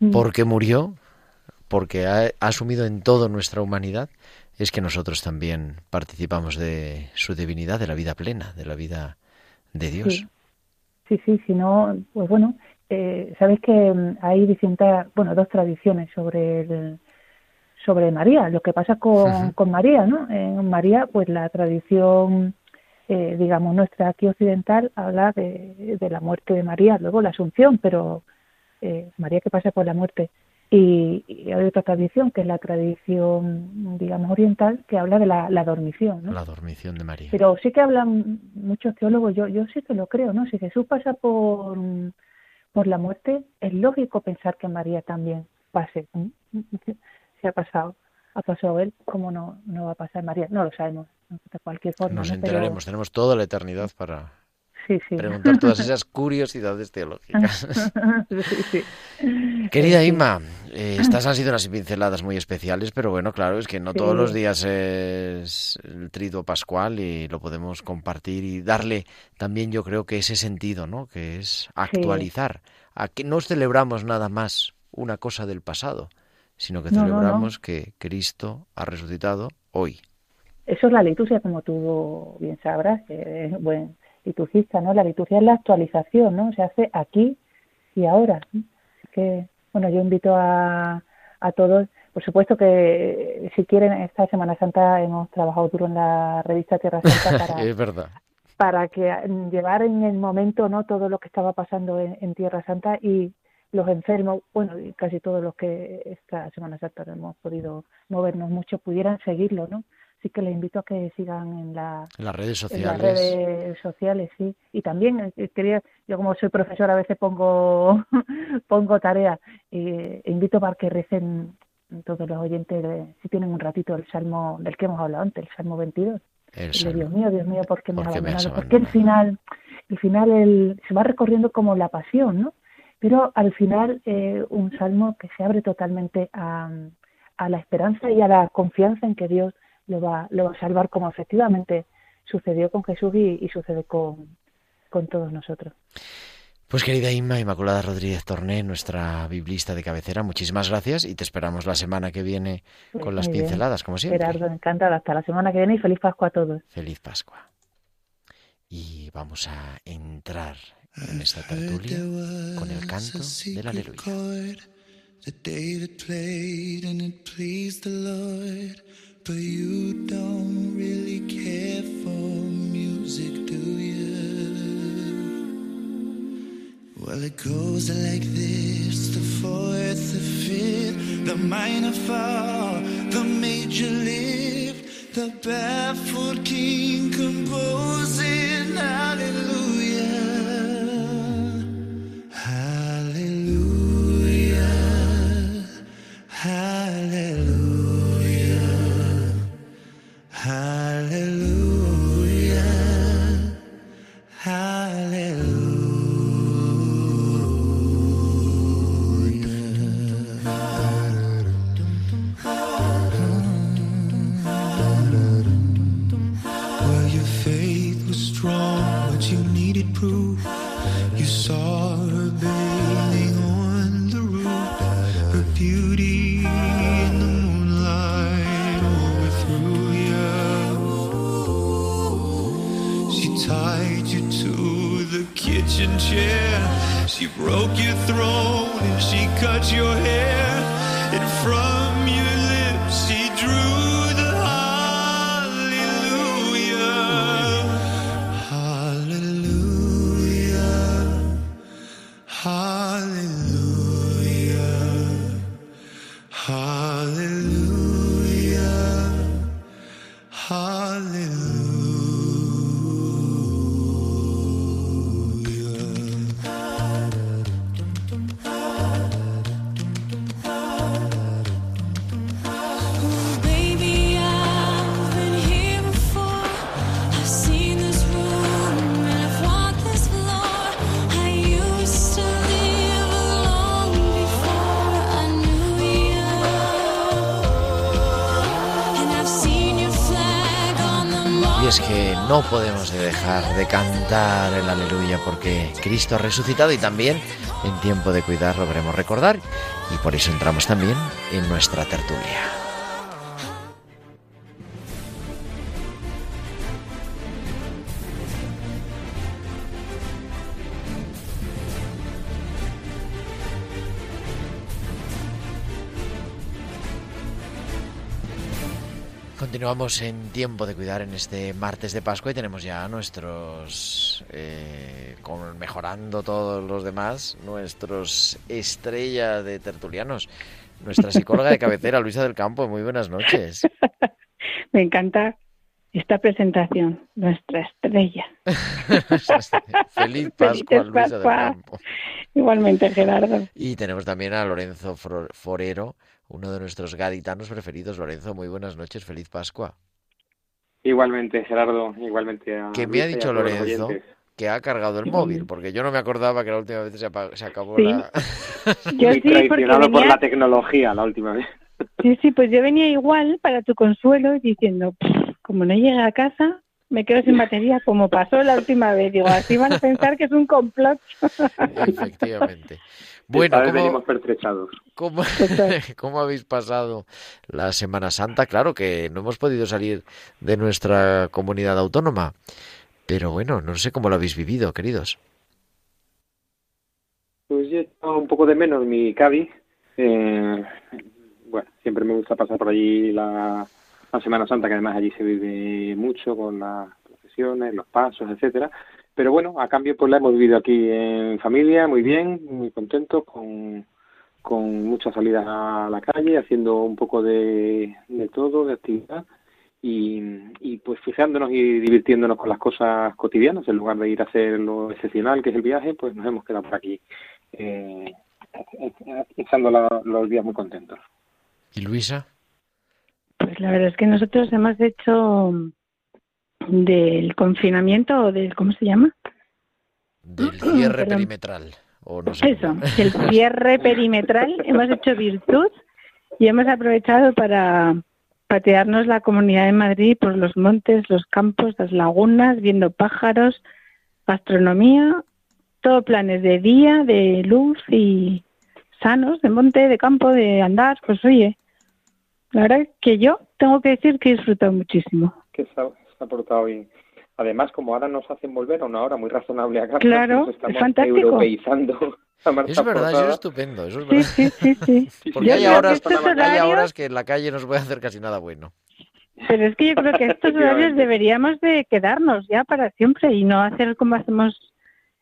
Mm.
Porque murió, porque ha, ha asumido en todo nuestra humanidad, es que nosotros también participamos de su divinidad, de la vida plena, de la vida de Dios.
Sí, sí, sí, si no, pues bueno, eh, sabéis que mm, hay distintas, bueno, dos tradiciones sobre el, sobre María, lo que pasa con, con María, ¿no? En María, pues la tradición, eh, digamos, nuestra aquí occidental habla de, de la muerte de María, luego la Asunción, pero eh, María que pasa por la muerte. Y, y hay otra tradición, que es la tradición, digamos, oriental, que habla de la, la dormición, ¿no?
La dormición de María.
Pero sí que hablan muchos teólogos, yo, yo sí que lo creo, ¿no? Si Jesús pasa por, por la muerte, es lógico pensar que María también pase. ¿eh? Si ha pasado, ha pasado él, ¿cómo no, no va a pasar María? No lo sabemos, de cualquier forma.
Nos
¿no? Pero-
enteraremos, tenemos toda la eternidad para
sí, sí.
preguntar todas esas curiosidades teológicas.
sí.
Querida. Inma, eh, estas han sido unas pinceladas muy especiales, pero bueno, claro, es que no todos los días es el triduo pascual y lo podemos compartir y darle también yo creo que ese sentido, ¿no? Que es actualizar. A que no celebramos nada más una cosa del pasado, sino que
No, no, no.
celebramos que Cristo ha resucitado hoy.
Eso es la liturgia, como tú bien sabrás, que es buen liturgista, ¿no? La liturgia es la actualización, ¿no? Se hace aquí y ahora. Así que, bueno, yo invito a, a todos, por supuesto que eh, si quieren, esta Semana Santa hemos trabajado duro en la revista Tierra Santa para,
es verdad.
para que mm, llevar en el momento no todo lo que estaba pasando en, en Tierra Santa y los enfermos, bueno, y casi todos los que esta Semana Santa no hemos podido movernos mucho, pudieran seguirlo, ¿no? Así que les invito a que sigan en la
En las redes
en las
sociales.
redes sociales, sí. Y también eh, quería, yo como soy profesora a veces pongo pongo tarea e invito para que recen todos los oyentes, de- si tienen un ratito, el salmo del que hemos hablado antes, el salmo 22.
El
de. Dios mío, Dios mío, ¿por qué me has
¿Por me has
abandonado? Porque el final, el final el, se va recorriendo como la pasión, ¿no? Pero al final eh, un salmo que se abre totalmente a, a la esperanza y a la confianza en que Dios lo va, lo va a salvar, como efectivamente sucedió con Jesús y, y sucede con, con todos nosotros.
Pues querida Inma, Inmaculada Rodríguez Torné, nuestra biblista de cabecera, muchísimas gracias y te esperamos la semana que viene con las
bien.
pinceladas, como siempre.
Gerardo, encantada. Hasta la semana que viene y feliz Pascua a todos.
Feliz Pascua. Y vamos a entrar en esta tertulia con el canto del aleluya.
But you don't really care for music, do you? Well, it goes like this the fourth, the fifth, the minor fall, the major lift, the baffled king composing. Hallelujah.
Podemos dejar de cantar el aleluya porque Cristo ha resucitado y también en tiempo de cuidar lo veremos recordar y por eso entramos también en nuestra tertulia. Continuamos en tiempo de cuidar en este martes de Pascua y tenemos ya nuestros, eh, con- mejorando todos los demás, nuestros estrellas de tertulianos. Nuestra psicóloga de cabecera, Luisa del Campo, muy buenas noches.
Me encanta esta presentación, nuestra estrella.
Feliz Pascua, Luisa del. Campo.
Igualmente, Gerardo.
Y tenemos también a Lorenzo Forero, uno de nuestros gaditanos preferidos. Lorenzo, muy buenas noches, feliz Pascua.
Igualmente, Gerardo, igualmente a
¿Qué me ha dicho Lorenzo? Que ha cargado el móvil, porque yo no me acordaba que la última vez se, se acabó
Sí.
la...
Yo sí,
traicionado por
venía,
la tecnología la última vez.
sí, sí, pues yo venía igual para tu consuelo diciendo, "Pff, como no llegue a casa, me quedo sin batería, como pasó la última vez. Digo, así van a pensar que es un complot.
Efectivamente. Bueno, ¿cómo,
venimos pertrechados.
cómo, habéis pasado la Semana Santa? Claro que no hemos podido salir de nuestra comunidad autónoma, pero bueno, no sé cómo lo habéis vivido, queridos.
Pues yo echaba un poco de menos mi Cádiz. Eh, bueno, siempre me gusta pasar por allí la, la Semana Santa, que además allí se vive mucho con las procesiones, los pasos, etcétera. Pero bueno, a cambio pues la hemos vivido aquí en familia, muy bien, muy contentos, con, con muchas salidas a la calle, haciendo un poco de, de todo, de actividad. Y, y pues fijándonos y divirtiéndonos con las cosas cotidianas, en lugar de ir a hacer lo excepcional que es el viaje, pues nos hemos quedado por aquí eh, echando la- los días muy contentos.
¿Y Luisa?
Pues la verdad es que nosotros hemos hecho del confinamiento o del, ¿cómo se llama?
Del cierre
Perdón.
perimetral. O no sé
Eso,
cómo.
el cierre perimetral. hemos hecho virtud y hemos aprovechado para patearnos la comunidad de Madrid por los montes, los campos, las lagunas, viendo pájaros, gastronomía, todo planes de día, de luz y sanos, de monte, de campo, de andar. Pues oye, la verdad es que yo tengo que decir que he disfrutado muchísimo.
Que se ha, se ha portado bien. Además, como ahora nos hacen volver a una hora muy razonable acá,
Claro,
nos estamos
es fantástico.
europeizando
Es verdad, eso es estupendo. Eso es
Sí,
verdad.
sí, sí, sí.
Porque
Yo
hay
creo que
horas,
estos
hay
horarios-
horas que en la calle no se puede hacer casi nada bueno.
Pero es que yo creo que estos horarios deberíamos de quedarnos ya para siempre y no hacer como hacemos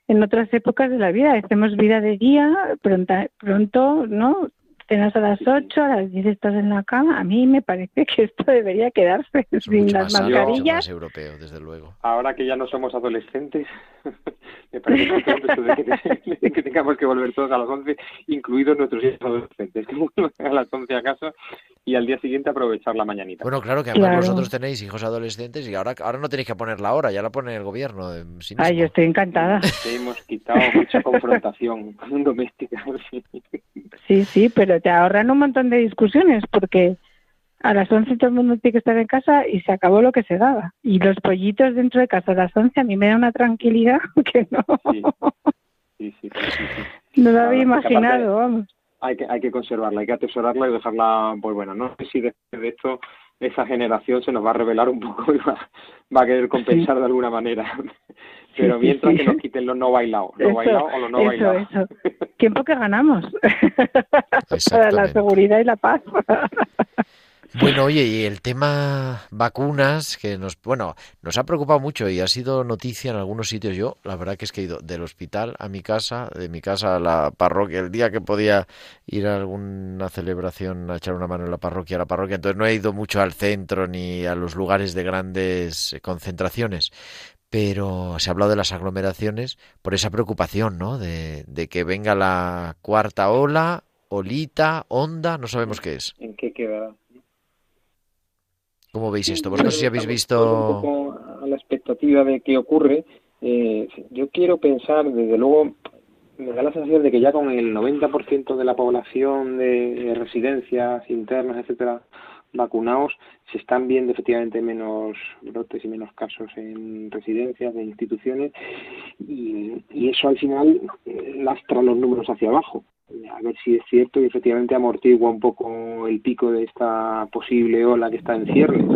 en otras épocas de la vida. Hacemos vida de día, pronta, pronto, ¿no? Cenas a las 8, a las 10 estás en la cama. A mí me parece que esto debería quedarse
Es
sin
mucho
las
más sano, mucho
mascarillas.
más europeo, desde luego.
Ahora que ya no somos adolescentes, me parece de que, que tengamos que volver todos a las 11, incluidos nuestros hijos adolescentes, que vuelvan a las 11 a casa y al día siguiente aprovechar la mañanita.
Bueno, claro que además
Claro.
vosotros tenéis hijos adolescentes y ahora, ahora no tenéis que poner la hora, ya la pone el gobierno. en sí
Ay, yo estoy encantada.
Te hemos quitado mucha confrontación doméstica. sí.
Sí, sí, pero te ahorran un montón de discusiones porque a las 11 todo el mundo tiene que estar en casa y se acabó lo que se daba. Y los pollitos dentro de casa a las 11 a mí me da una tranquilidad que no,
Sí. Sí,
no lo había imaginado, vamos.
hay que hay que conservarla, hay que atesorarla y dejarla pues bueno, no sé si después de esto esa generación se nos va a revelar un poco y va, va a querer compensar de alguna manera. Pero
Sí, sí,
mientras
sí.
que nos quiten los no bailados, no
Eso,
bailados o los no
eso,
bailados.
eso. Tiempo que ganamos para la seguridad y la paz.
Bueno, oye, y el tema vacunas, que nos, bueno, nos ha preocupado mucho y ha sido noticia en algunos sitios. Yo, la verdad que es que he ido del hospital a mi casa, de mi casa a la parroquia, el día que podía ir a alguna celebración a echar una mano en la parroquia, a la parroquia, entonces no he ido mucho al centro ni a los lugares de grandes eh, concentraciones. Pero se ha hablado de las aglomeraciones por esa preocupación, ¿no? De, de que venga la cuarta ola, olita, onda, no sabemos qué es.
¿En qué queda?
¿Cómo veis esto? Vosotros sí habéis visto...
un poco a la expectativa de qué ocurre. Eh, yo quiero pensar, desde luego, me da la sensación de que ya con el 90% de la población de residencias internas, etcétera, vacunados, se están viendo efectivamente menos brotes y menos casos en residencias, en instituciones, y, y eso al final lastra los números hacia abajo. A ver si es cierto y efectivamente amortigua un poco el pico de esta posible ola que está en ciernes.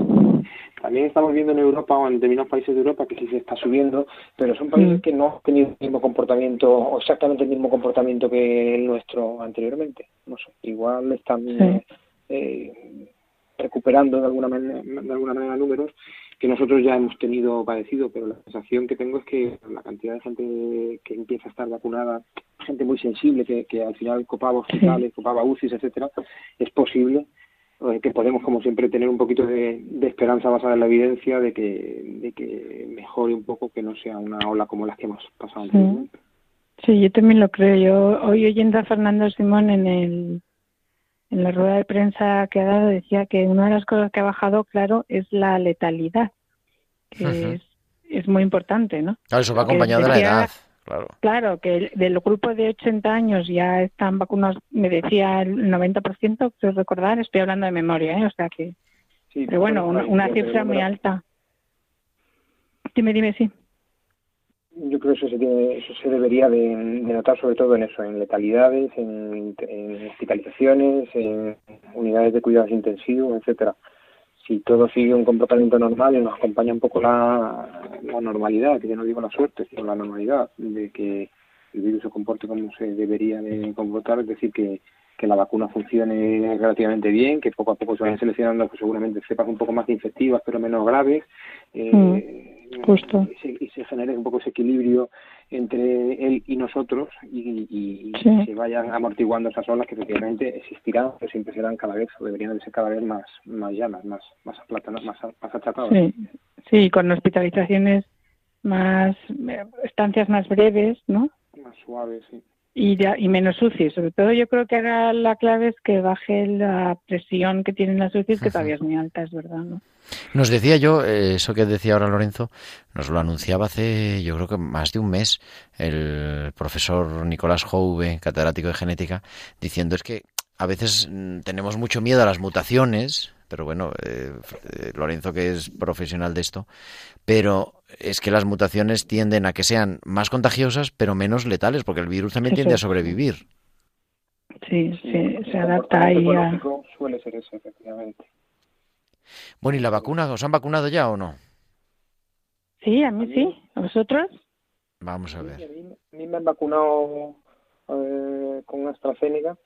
También estamos viendo en Europa o en determinados países de Europa que sí se está subiendo, pero son países
Mm.
que no han tenido el mismo comportamiento o exactamente el mismo comportamiento que el nuestro anteriormente. No sé, igual están
Sí.
eh, recuperando de alguna manera, de alguna manera números que nosotros ya hemos tenido padecido, pero la sensación que tengo es que la cantidad de gente que empieza a estar vacunada, gente muy sensible que, que al final copaba hospitales, copaba UCIs, etcétera, es posible eh, que podemos, como siempre, tener un poquito de, de esperanza basada en la evidencia de que, de que mejore un poco, que no sea una ola como las que hemos pasado
Sí.
anteriormente.
Sí, yo también lo creo. Yo hoy oyendo a Fernando Simón en el en la rueda de prensa que ha dado decía que una de las cosas que ha bajado, claro, es la letalidad, que es, es muy importante, ¿no?
Claro, eso va acompañado de la edad, claro.
Claro, que el- del grupo de 80 años ya están vacunados, me decía el 90%, creo recordar, estoy hablando de memoria, ¿eh? o sea que,
Sí,
pero bueno, una, una cifra muy alta. Dime, dime, sí.
Yo creo que eso se, tiene- eso se debería de, de notar sobre todo en eso, en letalidades, en, en hospitalizaciones, en unidades de cuidados intensivos, etcétera. Si todo sigue un comportamiento normal y nos acompaña un poco la, normalidad, que yo no digo la suerte, sino la normalidad de que el virus se comporte como se debería de comportar, es decir, que, que la vacuna funcione relativamente bien, que poco a poco se vayan seleccionando pues, seguramente cepas un poco más infectivas pero menos graves, eh,
justo.
y se, y se genere un poco ese equilibrio entre él y nosotros y, y- y
Sí.
se vayan amortiguando esas olas que efectivamente existirán, pero siempre serán cada vez o deberían de ser cada vez más más llanas, más más aplatadas, más, más achatadas.
Sí, sí, con hospitalizaciones más, eh, estancias más breves, ¿no?
Más suaves, sí.
Y, y menos UCI. Sobre todo yo creo que ahora la clave es que baje la presión que tienen las UCI, que todavía es muy alta, es verdad, ¿no?
Nos decía yo, eh, eso que decía ahora Lorenzo, nos lo anunciaba hace yo creo que más de un mes el profesor Nicolás Jouve, catedrático de genética, diciendo es que a veces mm, tenemos mucho miedo a las mutaciones, pero bueno, eh, eh, Lorenzo que es profesional de esto, pero es que las mutaciones tienden a que sean más contagiosas pero menos letales, porque el virus también tiende a sobrevivir.
Sí, sí, se adapta ahí a...
suele ser eso, efectivamente.
Bueno, ¿y la vacuna? ¿Os han vacunado ya o no?
Sí, a mí sí. ¿A vosotros?
Vamos a
Sí,
ver.
a mí, a mí me han vacunado eh, con AstraZeneca.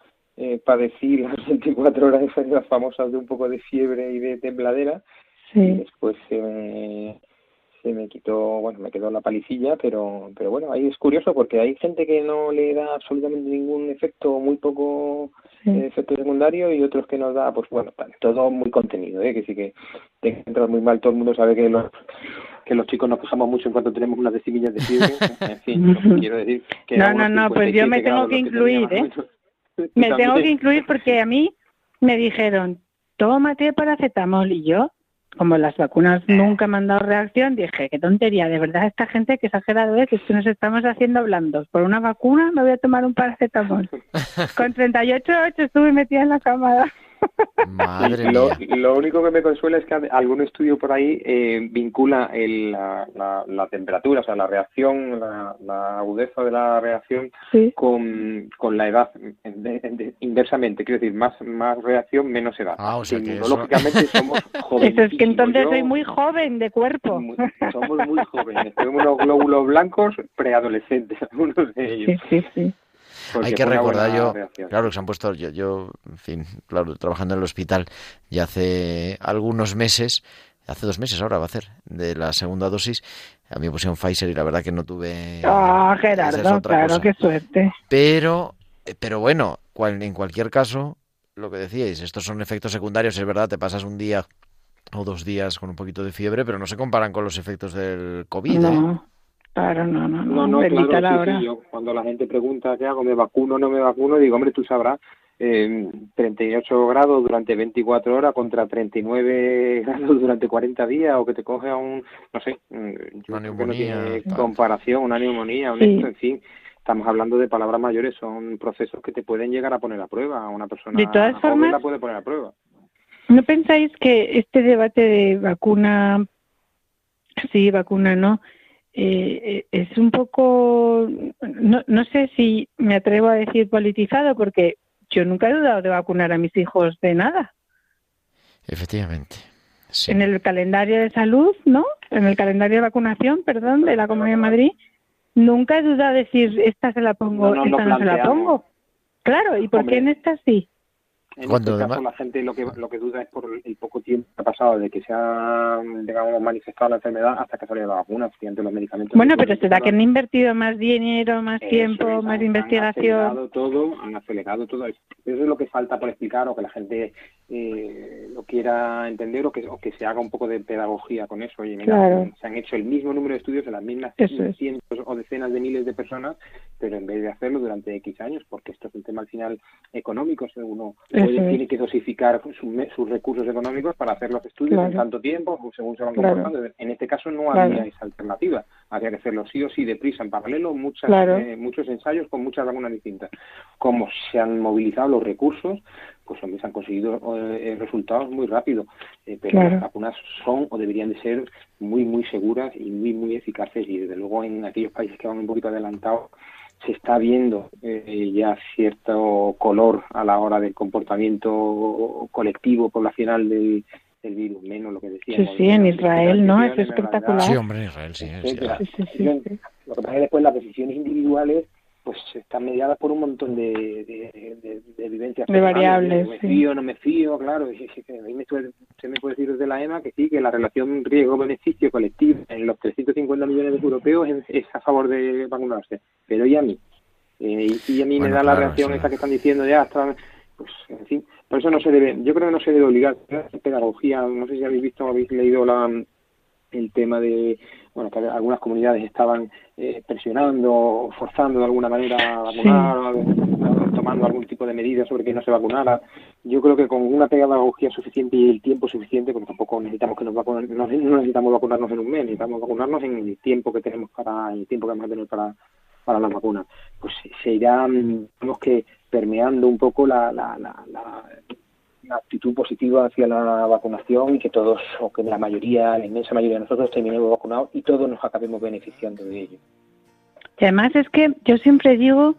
Eh, padecí las 24 horas esas famosas de un poco de fiebre y de tembladera. Y después se me, se me quitó, bueno, me quedó la palicilla, pero, pero bueno, ahí es curioso porque hay gente que no le da absolutamente ningún efecto, muy poco
sí.
eh, efecto secundario y otros que nos da, pues bueno, todo muy contenido, ¿eh? que sí que te entras muy mal, todo el mundo sabe que los que los chicos nos quejamos mucho en cuanto tenemos unas decimillas de fiebre, en fin, quiero decir que
No, no, no, pues yo me
57
tengo que incluir, ¿eh? Me tengo que incluir porque a mí me dijeron, tómate paracetamol y yo, como las vacunas nunca me han dado reacción, dije, qué tontería, de verdad esta gente que exagerado es, que es que nos estamos haciendo blandos. Por una vacuna me voy a tomar un paracetamol. Con 38,8 estuve metida en la cámara.
Madre
Lo,
mía.
lo único que me consuela es que algún estudio por ahí eh, vincula el- la, la- la temperatura, o sea, la reacción, la, la agudeza de la reacción
Sí.
con, con la edad, en- de- de- inversamente, quiero decir, más, más reacción, menos edad.
Ah, o sea que eso-
somos
Eso
jóvenes.
es que entonces soy muy joven de cuerpo.
Somos muy jóvenes, tenemos unos glóbulos blancos preadolescentes, algunos de ellos.
Sí, sí, sí.
Porque
Hay que recordar yo,
reacción.
claro que se han puesto, yo, yo, en fin, claro, trabajando en el hospital ya hace algunos meses, hace dos meses ahora va a ser, de la segunda dosis, a mí me pusieron Pfizer y la verdad que no tuve...
Ah,
es
Gerardo, claro,
cosa.
qué suerte.
Pero, eh, pero bueno, cual- en cualquier caso, lo que decíais, estos son efectos secundarios, es verdad, te pasas un día o dos días con un poquito de fiebre, pero no se comparan con los efectos del COVID, ¿eh?
No, claro, no, no, no.
No, claro,
la
sí,
hora.
sí, yo cuando la gente pregunta qué hago, me vacuno o no me vacuno, digo, hombre, tú sabrás, eh, 38 grados durante 24 horas contra 39 grados durante 40 días o que te coge a un, no sé, yo
Una
no
neumonía,
tiene comparación, una neumonía, un
Sí.
esto, en fin. Estamos hablando de palabras mayores, son procesos que te pueden llegar a poner a prueba. A una persona
De todas
joven
formas-
la puede poner a prueba.
¿No pensáis que este debate de vacuna, sí, vacuna no, eh, eh, es un poco, no, no sé si me atrevo a decir politizado, porque yo nunca he dudado de vacunar a mis hijos de nada.
Efectivamente. Sí.
En el calendario de salud, ¿no? En el calendario de vacunación, perdón, de la Comunidad de Madrid, nunca he dudado de decir esta se la pongo,
No
esta no se la pongo. Claro, ¿y por qué en esta sí?
En
Cuando
este caso, la gente lo que, lo que duda es por el poco tiempo que ha pasado de que se ha, digamos, manifestado la enfermedad hasta que salió la vacuna, efectivamente los medicamentos.
Bueno,
no
pero será que han invertido más dinero, más
Eso
tiempo,
es,
más
han-
investigación.
Han acelerado todo, han acelerado todo. Eso es lo que falta por explicar o que la gente eh, lo quiera entender o que, o que se haga un poco de pedagogía con eso. Oye, mira,
Claro.
se han hecho el mismo número de estudios en las mismas
Eso es.
cientos o decenas de miles de personas, pero en vez de hacerlo durante X años, porque esto es un tema al final económico, uno
Eso
puede-
es.
tiene que dosificar sus, me- sus recursos económicos para hacer los estudios
Claro.
en tanto tiempo, según se van
Claro.
comportando. En este caso no había esa alternativa, había que hacerlo sí o sí deprisa, en paralelo, muchas, eh, muchos ensayos con muchas vacunas distintas. Como se han movilizado los recursos, pues hombre, se han conseguido eh, resultados muy rápido, eh, pero
Claro.
las vacunas son o deberían de ser muy, muy seguras y muy, muy eficaces y desde luego en aquellos países que van un poquito adelantados se está viendo eh, ya cierto color a la hora del comportamiento colectivo poblacional del, del virus, menos lo que decíamos.
Sí, sí, en Israel, ¿no? Es espectacular.
Sí, hombre, en Israel, sí.
etcétera.
Sí, sí, sí,
Yo-
sí.
Lo que pasa es que después las decisiones individuales pues están mediadas por un montón de, de, de- de vivencias
De variables,
¿no? me
sí.
fío no me fío claro y, y- y a mí me suele- se me puede decir desde la EMA que sí que la relación riesgo-beneficio colectivo en los 350 millones de europeos es, es a favor de vacunarse pero y a mí Eh, y, y a mí
Bueno,
me da la reacción
sí.
esta que están diciendo ya está pues en fin por eso no se debe yo creo que no se debe obligar pedagogía no sé si habéis visto o habéis leído la el tema de bueno que algunas comunidades estaban eh, presionando forzando de alguna manera a vacunar o tomando algún tipo de medida sobre que no se vacunara. Yo creo que con una pedagogía suficiente y el tiempo suficiente porque tampoco necesitamos que nos vacunen no, necesitamos vacunarnos en un mes necesitamos vacunarnos en el tiempo que tenemos para el tiempo que vamos a tener para para las vacunas. Pues se irá digamos que permeando un poco la, la, la, la una actitud positiva hacia la vacunación y que todos, o que la mayoría, la inmensa mayoría de nosotros terminemos vacunados y todos nos acabemos beneficiando de ello.
Y además es que yo siempre digo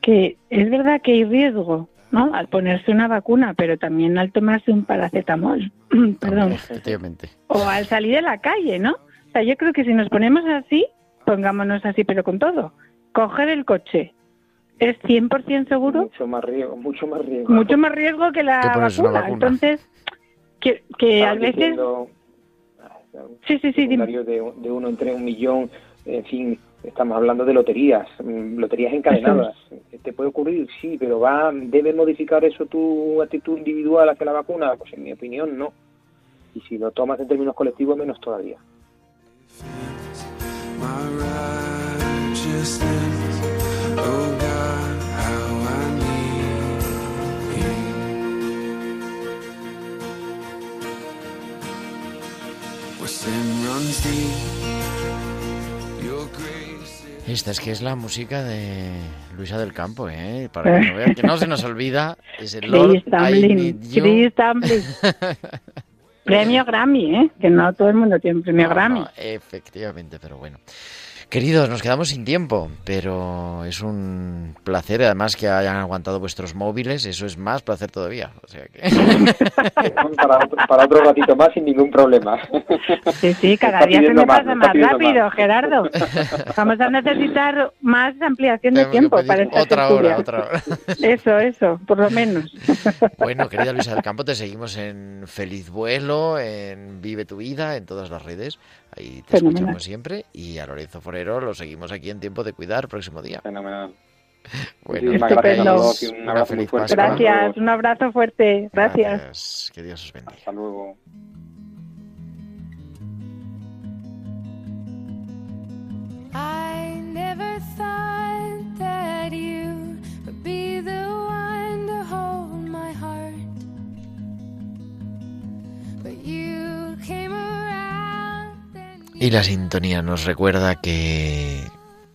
que es verdad que hay riesgo, ¿no? Al ponerse una vacuna, pero también al tomarse un paracetamol, perdón,
Efectivamente.
o al salir de la calle, ¿no? O sea, yo creo que si nos ponemos así, pongámonos así, pero con todo. Coger el coche es 100% seguro,
Mucho más riesgo, mucho más riesgo.
mucho más riesgo que la vacuna.
vacuna.
Entonces, que, que a veces...
diciendo,
Sí, sí, sí,
de, de uno entre un millón, en fin, estamos hablando de loterías, mm, loterías encadenadas. ¿Te puede ocurrir? Sí, pero va ¿debe modificar eso tu actitud individual hacia la vacuna? Pues en mi opinión no. Y si lo tomas en términos colectivos, menos todavía.
Esta es que es la música de Luisa del Campo, ¿eh? Para que no vean, que no se nos olvida. Es el Lord
Chris
I
Tamlin,
Need You.
Chris Tamlin. Premio Grammy, ¿eh? Que no todo el mundo tiene un premio
No,
Grammy.
no, efectivamente, pero bueno. Queridos, nos quedamos sin tiempo, pero es un placer, además que hayan aguantado vuestros móviles, eso es más placer todavía. O sea que...
para, otro, para otro ratito más sin ningún problema.
Sí, sí, cada
Está
día se me
más,
pasa más rápido,
más.
Gerardo. Vamos a necesitar más ampliación de tiempo para esta
otra hora, otra hora.
Eso, eso, por lo menos.
Bueno, querida Luisa del Campo, te seguimos en Feliz Vuelo, en Vive tu Vida, en todas las redes. Ahí te
Fenomenal.
escuchamos siempre. Y a Lorenzo Forero lo seguimos aquí en Tiempo de Cuidar, próximo día.
Fenomenal.
Bueno,
un abrazo muy fuerte.
Gracias, un abrazo fuerte. Gracias.
Gracias. Que Dios os bendiga.
Hasta luego.
I never thought that you would be the one to hold my heart. But you came around
Y la sintonía nos recuerda que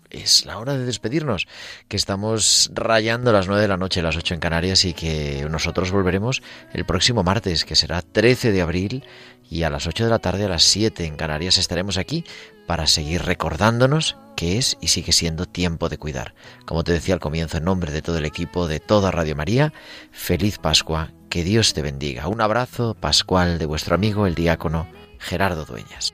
es la hora de despedirnos, que estamos rayando las nueve de la noche, las ocho en Canarias y que nosotros volveremos el próximo martes, que será 13 de abril y a las 8 de la tarde a las 7 en Canarias estaremos aquí para seguir recordándonos que es y sigue siendo tiempo de cuidar. Como te decía al comienzo, en nombre de todo el equipo de toda Radio María, feliz Pascua, que Dios te bendiga. Un abrazo pascual de vuestro amigo el diácono Gerardo Dueñas.